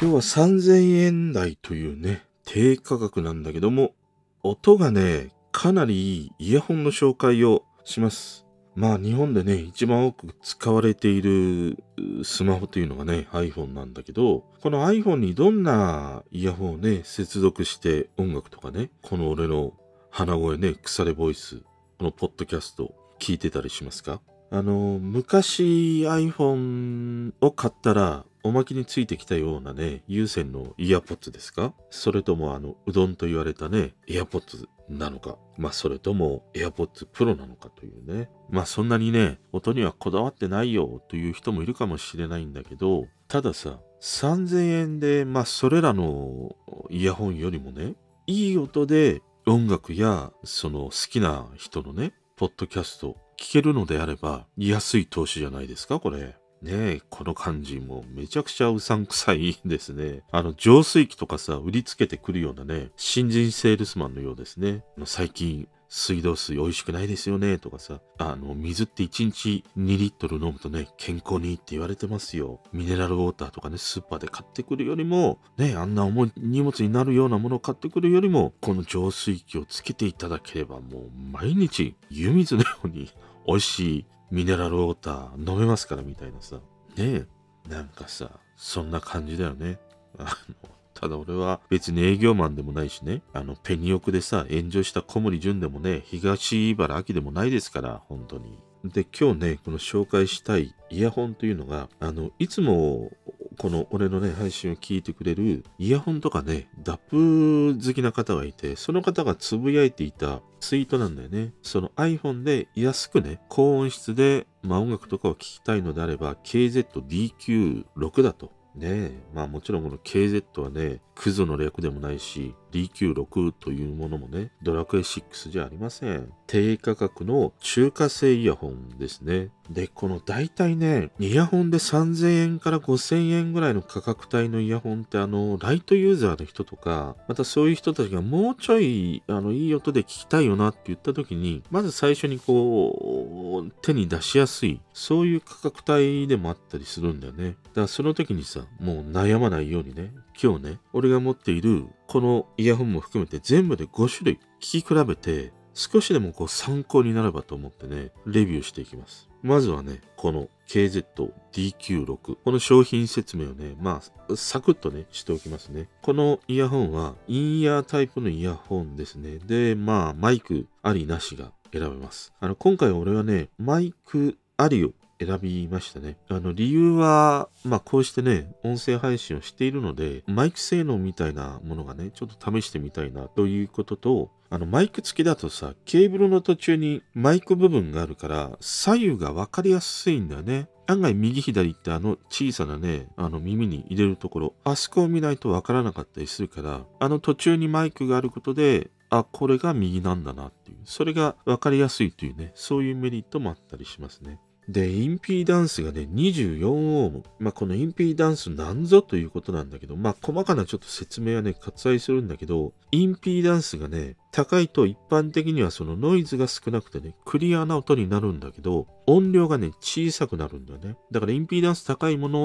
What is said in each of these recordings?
今日は3000円台というね、低価格なんだけども、音がね、かなりいいイヤホンの紹介をします。まあ日本でね、一番多く使われているスマホというのがね、iPhone なんだけど、この iPhone にどんなイヤホンをね、接続して音楽とかね、この俺の鼻声ね、腐れボイス、このポッドキャスト聞いてたりしますか？あの、昔 iPhone を買ったら、おまけについてきたようなね、有線のイヤポッツですか？それともあの、うどんと言われたね、イヤポッツなのか？まあ、それとも AirPods Pro なのかというね。まあ、そんなにね、音にはこだわってないよという人もいるかもしれないんだけど、たださ、3000円で、まあ、それらのイヤホンよりもね、いい音で音楽や、その好きな人のね、ポッドキャスト聞けるのであれば、安い投資じゃないですか、これ。ねえ、この感じもめちゃくちゃうさんくさいですね。あの、浄水器とかさ、売りつけてくるようなね、新人セールスマンのようですね。最近、水道水美味しくないですよね、とかさ。あの、水って1日2リットル飲むとね、健康にいいって言われてますよ。ミネラルウォーターとかね、スーパーで買ってくるよりも、ね、あんな重い荷物になるようなものを買ってくるよりも、この浄水器をつけていただければ、もう毎日湯水のように美味しいミネラルウォーター飲めますからみたいなさ。ねえ。なんかさ、そんな感じだよね。あの、ただ俺は別に営業マンでもないしね、あの、ペニオクでさ、炎上した小森純でもね、東茨城でもないですから、本当に。で、今日ね、この紹介したいイヤホンというのが、あの、いつも、この俺のね、配信を聞いてくれるイヤホンとかね、ダップ好きな方がいて、その方がつぶやいていたツイートなんだよね。その iPhone で安くね、高音質で、まあ音楽とかを聴きたいのであれば、KZ-DQ6 だと。ねえ、まあもちろんこの KZ はね、クズの略でもないし、DQ6 というものもね、ドラクエ6じゃありません。低価格の中華製イヤホンですね。で、この大体ね、イヤホンで3000円から5000円ぐらいの価格帯のイヤホンってあの、ライトユーザーの人とか、またそういう人たちがもうちょい、あの、いい音で聞きたいよなって言った時に、まず最初にこう、手に出しやすい、そういう価格帯でもあったりするんだよね。だからその時にさ、もう悩まないようにね、今日ね、俺が持っているこのイヤホンも含めて全部で5種類聞き比べて、少しでもこう参考になればと思ってね、レビューしていきます。まずはね、この KZ-DQ6。この商品説明をね、まあ、サクッとね、しておきますね。このイヤホンは、インイヤータイプのイヤホンですね。で、まあ、マイクありなしが選べます。あの、今回俺はね、マイクありを選びましたね。あの、理由は、まあ、こうしてね、音声配信をしているので、マイク性能みたいなものがね、ちょっと試してみたいなということと、あの、マイク付きだとさ、ケーブルの途中にマイク部分があるから、左右がわかりやすいんだよね。案外右左ってあの小さなね、あの耳に入れるところ、あそこを見ないとわからなかったりするから、あの途中にマイクがあることで、あ、これが右なんだなっていう、それがわかりやすいというね、そういうメリットもあったりしますね。で、インピーダンスがね、24オーム。まあ、このインピーダンスなんぞということなんだけど、まあ、細かなちょっと説明はね、割愛するんだけど、インピーダンスがね、高いと一般的にはそのノイズが少なくてね、クリアな音になるんだけど、音量がね、小さくなるんだよね。だからインピーダンス高いもの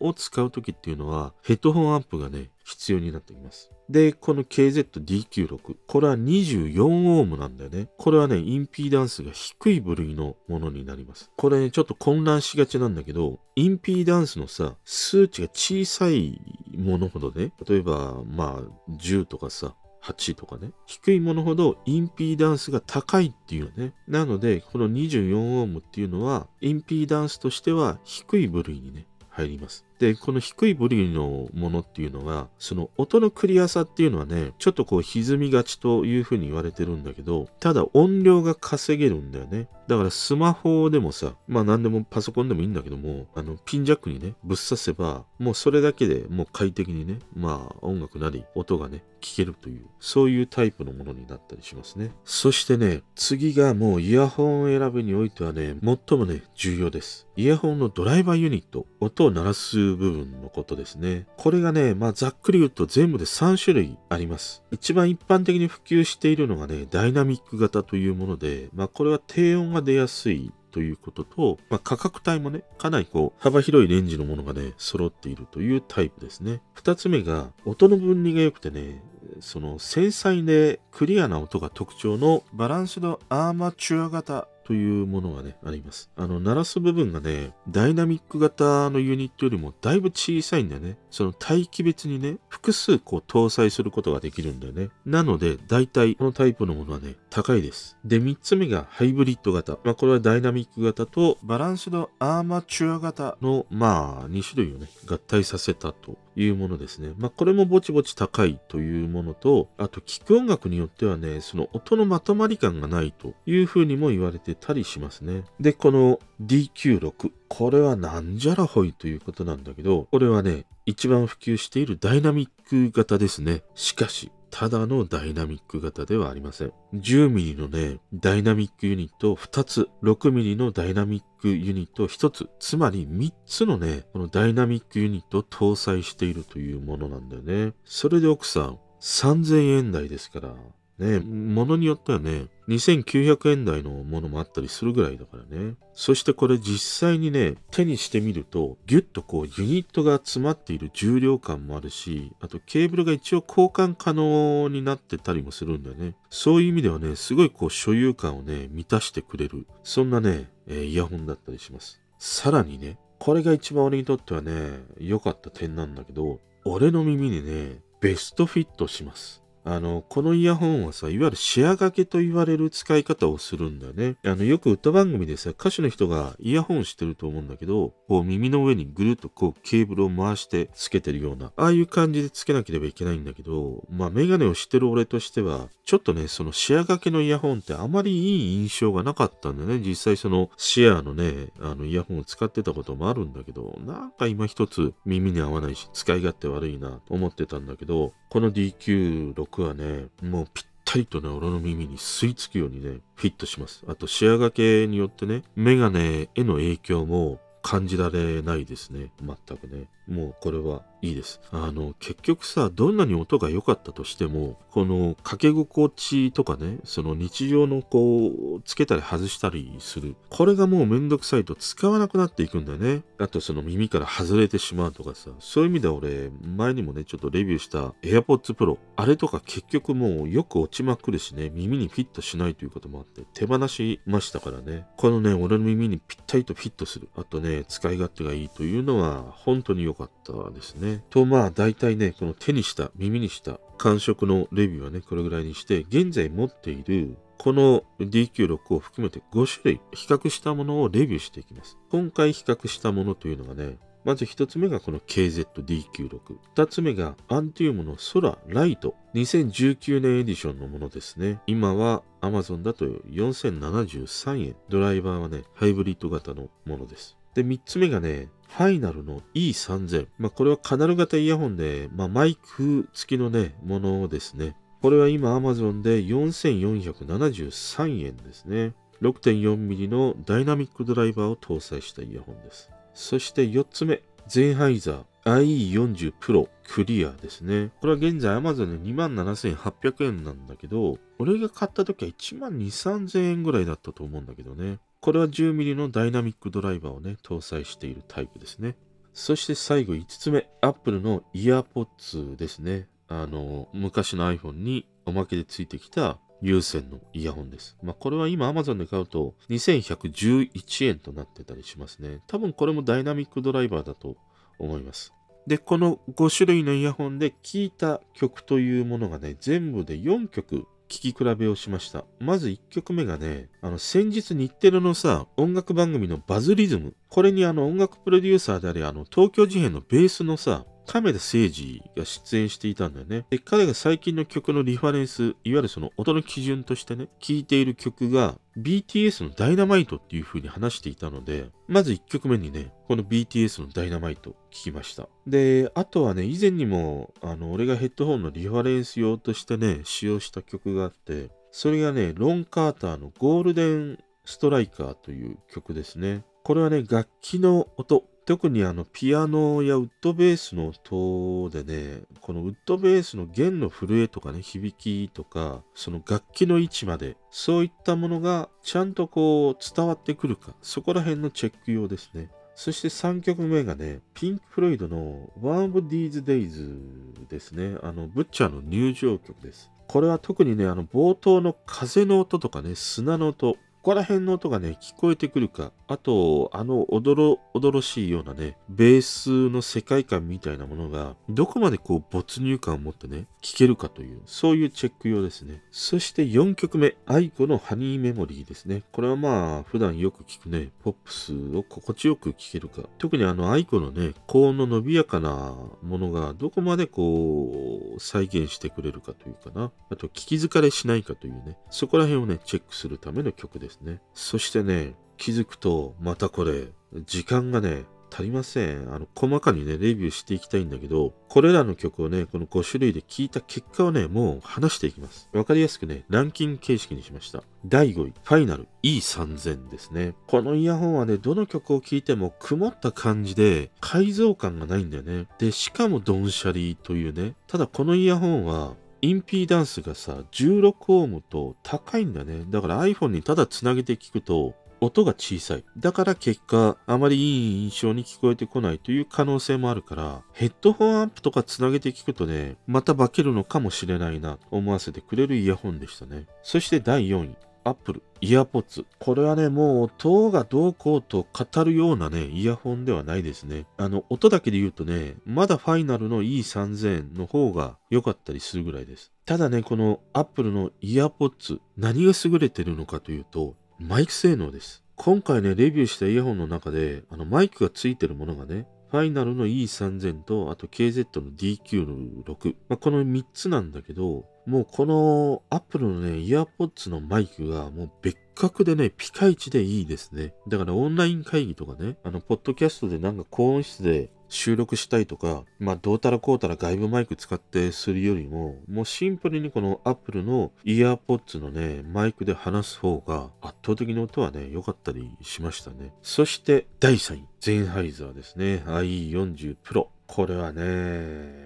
を使うときっていうのは、ヘッドホンアンプがね、必要になってきます。で、この KZ-DQ6。これは24オームなんだよね。これはね、インピーダンスが低い部類のものになります。これね、ちょっと混乱しがちなんだけど、インピーダンスのさ、数値が小さいものほどね、例えば、まあ、10とかさ、8とかね。低いものほどインピーダンスが高いっていうね。なので、この24オームっていうのは、インピーダンスとしては低い部類にね、入ります。で、この低いブリのものっていうのは、その音のクリアさっていうのはね、ちょっとこう歪みがちというふうに言われてるんだけど、ただ音量が稼げるんだよね。だからスマホでもさ、まあ何でもパソコンでもいいんだけども、あの、ピンジャックにね、ぶっ刺せば、もうそれだけでもう快適にね、まあ音楽なり音がね、聞けるという、そういうタイプのものになったりしますね。そしてね、次がもうイヤホン選ぶにおいてはね、最もね、重要です。イヤホンのドライバーユニット、音を鳴らす部分のことですね。これがね、まあざっくり言うと全部で3種類あります。一番一般的に普及しているのがね、ダイナミック型というもので、まあこれは低音が出やすいということと、まあ、価格帯もね、かなりこう、幅広いレンジのものがね、揃っているというタイプですね。二つ目が、音の分離が良くてね、その繊細でクリアな音が特徴のバランスドアーマチュア型というものがね、あります。あの、鳴らす部分がね、ダイナミック型のユニットよりもだいぶ小さいんだよね。その帯域別にね、複数こう搭載することができるんだよね。なので、大体このタイプのものはね、高いです。で、3つ目がハイブリッド型。まあ、これはダイナミック型とバランスドアーマチュア型の、まあ、2種類をね、合体させたというものですね。まあ、これもぼちぼち高いというものと、あと、聴く音楽によってはね、その音のまとまり感がないというふうにも言われてたりしますね。で、この DQ6。これはなんじゃらほいということなんだけど、これはね、一番普及しているダイナミック型ですね。しかし、ただのダイナミック型ではありません。10mm のね、ダイナミックユニットを2つ、6mm のダイナミックユニットを1つ、つまり3つのね、このダイナミックユニットを搭載しているというものなんだよね。それで奥さん、3000円台ですから、ね、ものによってはね、2900円台のものもあったりするぐらいだからね。そしてこれ実際にね、手にしてみると、ギュッとこうユニットが詰まっている重量感もあるし、あとケーブルが一応交換可能になってたりもするんだよね。そういう意味ではね、すごいこう所有感をね、満たしてくれる。そんなね、えー、イヤホンだったりします。さらにね、これが一番俺にとってはね、良かった点なんだけど、俺の耳にね、ベストフィットします。あの、このイヤホンはさ、いわゆるシェア掛けと言われる使い方をするんだよね。あの、よく歌番組でさ、歌手の人がイヤホンしてると思うんだけど、こう耳の上にぐるっとこうケーブルを回してつけてるような、ああいう感じでつけなければいけないんだけど、まあメガネをしてる俺としては、ちょっとね、そのシェア掛けのイヤホンってあまりいい印象がなかったんだよね。実際そのシェアのね、あのイヤホンを使ってたこともあるんだけど、なんか今一つ耳に合わないし、使い勝手悪いなと思ってたんだけど、この DQ6 はね、もうぴったりとね、俺の耳に吸い付くようにね、フィットします。あと、仕上がけによってね、メガネへの影響も感じられないですね。全くね。もうこれはいいです。あの、結局さ、どんなに音が良かったとしても、この掛け心地とかね、その日常のこう、つけたり外したりする。これがもうめんどくさいと使わなくなっていくんだよね。あとその耳から外れてしまうとかさ、そういう意味で俺、前にもね、ちょっとレビューした AirPods Pro。あれとか結局もうよく落ちまくるしね、耳にフィットしないということもあって、手放しましたからね。このね、俺の耳にぴったりとフィットする。あとね、使い勝手がいいというのは、本当に良かったですね。と、まあ、大体ね、この手にした、耳にした感触のレビューはね、これぐらいにして、現在持っているこの DQ6 を含めて5種類比較したものをレビューしていきます。今回比較したものというのがね、まず1つ目がこの KZDQ6。2つ目がアンティウムの空ライト。2019年エディションのものですね。今は Amazon だと4073円。ドライバーはね、ハイブリッド型のものです。で、3つ目がね、ファイナルの E3000。まあ、これはカナル型イヤホンで、まあ、マイク付きのね、ものですね。これは今 Amazon で4473円ですね。6.4mm のダイナミックドライバーを搭載したイヤホンです。そして4つ目、ゼンハイザー IE40 Pro クリアですね。これは現在 Amazon で27,800円なんだけど、俺が買った時は12,3000円ぐらいだったと思うんだけどね。これは 10mm のダイナミックドライバーをね、搭載しているタイプですね。そして最後5つ目、Apple の EarPods ですね。あの、昔の iPhone におまけでついてきた有線のイヤホンです。まあ、これは今 Amazon で買うと2111円となってたりしますね。多分これもダイナミックドライバーだと思います。で、この5種類のイヤホンで聴いた曲というものがね、全部で4曲聴き比べをしました。まず1曲目がね、あの、先日日テレのさ、音楽番組のバズリズム。これにあの、音楽プロデューサーであり、あの、東京事変のベースのさ、亀田誠二が出演していたんだよね。で、彼が最近の曲のリファレンス、いわゆるその音の基準としてね、聴いている曲が BTS のダイナマイトっていう風に話していたので、まず1曲目にね、この BTS のダイナマイト聴きました。で、あとはね、以前にも、あの、俺がヘッドホンのリファレンス用としてね、使用した曲があって、それがね、ロン・カーターのゴールデン・ストライカーという曲ですね。これはね、楽器の音、特にあのピアノやウッドベースの音でね、このウッドベースの弦の震えとかね、響きとか、その楽器の位置まで、そういったものがちゃんとこう伝わってくるか、そこら辺のチェック用ですね。そして3曲目がね、ピンク・フロイドの One of These Days ですね。あの、ブッチャーの入場曲です。これは特にね、あの、冒頭の風の音とかね、砂の音、ここら辺の音がね、聞こえてくるか、あと、あの、おどろ、おどろしいようなね、ベースの世界観みたいなものが、どこまでこう、没入感を持ってね、聞けるかという、そういうチェック用ですね。そして4曲目、 aiko のハニーメモリーですね。これはまあ、普段よく聞くね、ポップスを心地よく聞けるか。特にあの、 aiko のね、高音の伸びやかなものが、どこまでこう、再現してくれるかというかな。あと、聞き疲れしないかというね、そこら辺をね、チェックするための曲ですね。そしてね、気づくと、またこれ、時間がね、足りません。あの、細かにね、レビューしていきたいんだけど、これらの曲をね、この5種類で聞いた結果をね、もう話していきます。わかりやすくね、ランキング形式にしました。第5位、ファイナル E3000 ですね。このイヤホンはね、どの曲を聴いても曇った感じで、改造感がないんだよね。で、しかもドンシャリというね。ただこのイヤホンは、インピーダンスがさ、16オームと高いんだね。だから iPhone にただつなげて聞くと、音が小さい。だから結果、あまりいい印象に聞こえてこないという可能性もあるから、ヘッドホンアンプとかつなげて聞くとね、また化けるのかもしれないな、思わせてくれるイヤホンでしたね。そして第4位。 Apple EarPods。これはね、もう音がどうこうと語るようなね、イヤホンではないですね。あの、音だけで言うとね、まだファイナルの E3000 の方が良かったりするぐらいです。ただね、この Apple の EarPods、何が優れてるのかというと、マイク性能です。今回ね、レビューしたイヤホンの中で、あの、マイクがついてるものがね、ファイナルの E3000 と、あと KZ の DQ6。まあ、この3つなんだけど、もうこの Apple のね、イヤーポッツのマイクがもう別格でね、ピカイチでいいですね。だからオンライン会議とかね、あの、ポッドキャストでなんか高音質で収録したいとか、まあ、どうたらこうたら外部マイク使ってするよりも、もうシンプルにこの Apple のイヤーポッツのね、マイクで話す方が圧倒的に音はね、良かったりしましたね。そして第3位、ゼンハイザーですね。IE40 Pro。これはね、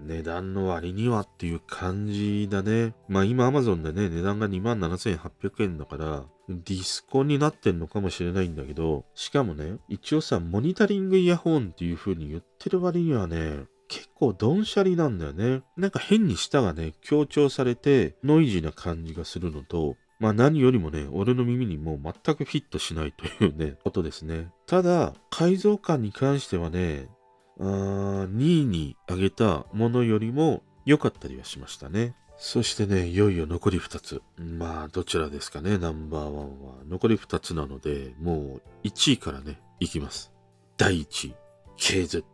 値段の割にはっていう感じだね。まあ今 Amazon でね、値段が27,800円だから、ディスコになってんのかもしれないんだけど、しかもね、一応さ、モニタリングイヤホンっていう風に言ってる割にはね、結構ドンシャリなんだよね。なんか変に舌がね、強調されて、ノイジーな感じがするのと、まあ何よりもね、俺の耳にもう全くフィットしないというね、ことですね。ただ、改造感に関してはね、あ2位に挙げたものよりも良かったりはしましたね。そしてね、いよいよ残り2つ。まあ、どちらですかね、ナンバーワンは。残り2つなので、もう1位からね、いきます。第1位、KZ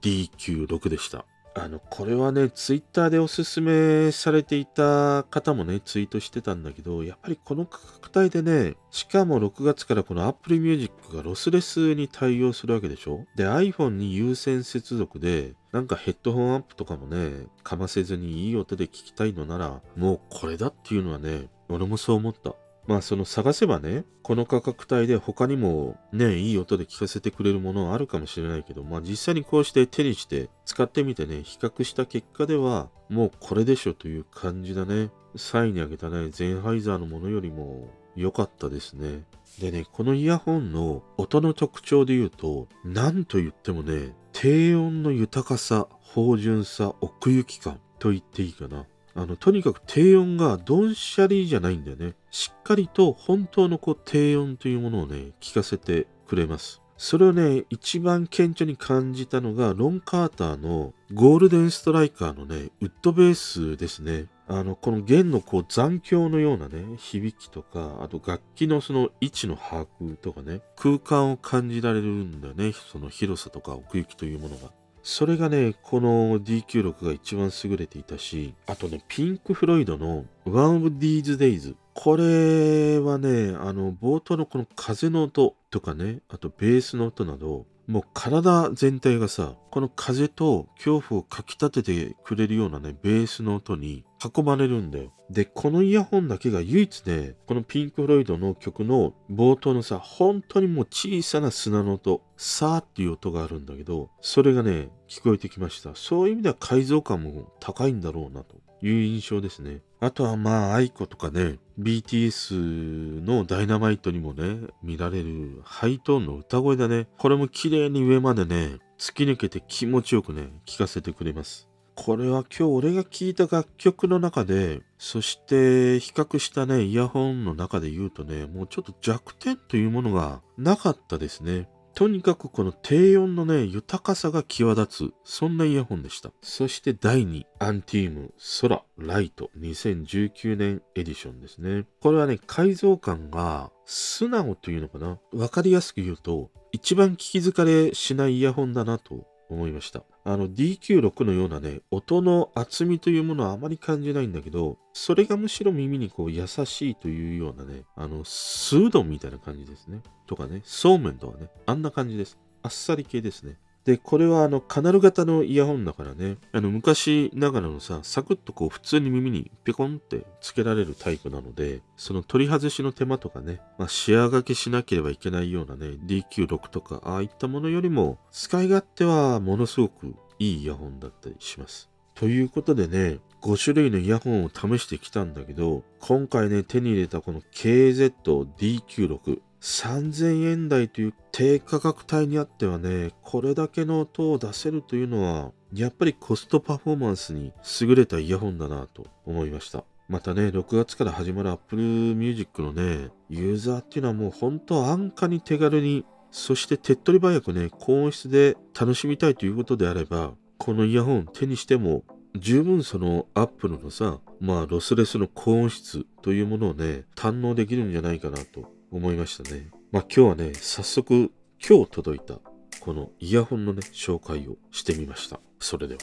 DQ6 でした。あの、これはね、ツイッターでおすすめされていた方もね、ツイートしてたんだけど、やっぱりこの価格帯でね、しかも6月からこの Apple Music がロスレスに対応するわけでしょ？で、iPhone に有線接続で、なんかヘッドホンアンプとかもね、かませずにいい音で聞きたいのなら、もうこれだっていうのはね、俺もそう思った。まあその探せばね、この価格帯で他にもね、いい音で聞かせてくれるものはあるかもしれないけど、まあ実際にこうして手にして使ってみてね、比較した結果では、もうこれでしょという感じだね。3位に挙げたね、ゼンハイザーのものよりも良かったですね。でね、このイヤホンの音の特徴で言うと、なんと言ってもね、低音の豊かさ、芳醇さ、奥行き感と言っていいかな。あの、とにかく低音がドンシャリじゃないんだよね。しっかりと本当のこう低音というものをね、聞かせてくれます。それをね、一番顕著に感じたのが、ロン・カーターのゴールデンストライカーのね、ウッドベースですね。あの、この弦のこう残響のようなね、響きとか、あと楽器のその位置の把握とかね、空間を感じられるんだよね。その広さとか奥行きというものが。それがね、この DQ6 が一番優れていたし、あとね、ピンク・フロイドの One of These Days。これはね、あの、冒頭のこの風の音とかね、あとベースの音など、もう体全体がさ、この風と恐怖をかきたててくれるようなね、ベースの音に囲まれるんだよ。で、このイヤホンだけが唯一ね、このピンク・フロイドの曲の冒頭のさ、本当にもう小さな砂の音、さーっていう音があるんだけど、それがね、聞こえてきました。そういう意味では解像感も高いんだろうなという印象ですね。あとはまあ、 aiko とかね、BTS のダイナマイトにもね、見られるハイトーンの歌声だね。これも綺麗に上までね、突き抜けて気持ちよくね、聴かせてくれます。これは今日俺が聴いた楽曲の中で、そして比較したね、イヤホンの中で言うとね、もうちょっと弱点というものがなかったですね。とにかくこの低音のね、豊かさが際立つ、そんなイヤホンでした。そして第2、アンティーム空ライト2019年エディションですね。これはね、改造感が素直というのかな。わかりやすく言うと、一番聞き疲れしないイヤホンだなと思いました。あの DQ6 のようなね、音の厚みというものはあまり感じないんだけど、それがむしろ耳にこう優しいというようなね、あの、スードンみたいな感じですね。とかね、そうめんとかね、あんな感じです。あっさり系ですね。で、これはあのカナル型のイヤホンだからね、あの昔ながらのさ、サクッとこう普通に耳にペコンってつけられるタイプなので、その取り外しの手間とかね、まあ、仕上がけしなければいけないようなね、DQ6 とか、ああいったものよりも、使い勝手はものすごくいいイヤホンだったりします。ということでね、5種類のイヤホンを試してきたんだけど、今回ね、手に入れたこの KZ-DQ6、3000円台という低価格帯にあってはね、これだけの音を出せるというのは、やっぱりコストパフォーマンスに優れたイヤホンだなと思いました。またね、6月から始まる Apple Music のね、ユーザーっていうのはもう本当安価に手軽に、そして手っ取り早くね、高音質で楽しみたいということであれば、このイヤホン手にしても十分そのアップルのさ、まあロスレスの高音質というものをね、堪能できるんじゃないかなと思いましたね。まあ今日はね、早速今日届いたこのイヤホンのね、紹介をしてみました。それでは。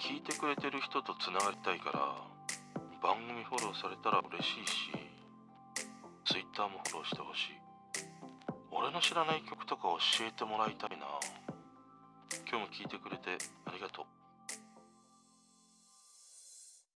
聞いてくれてる人とつながりたいから番組フォローされたら嬉しいし Twitter もフォローしてほしい俺の知らない曲とか教えてもらいたいな今日も聞いてくれてありがとう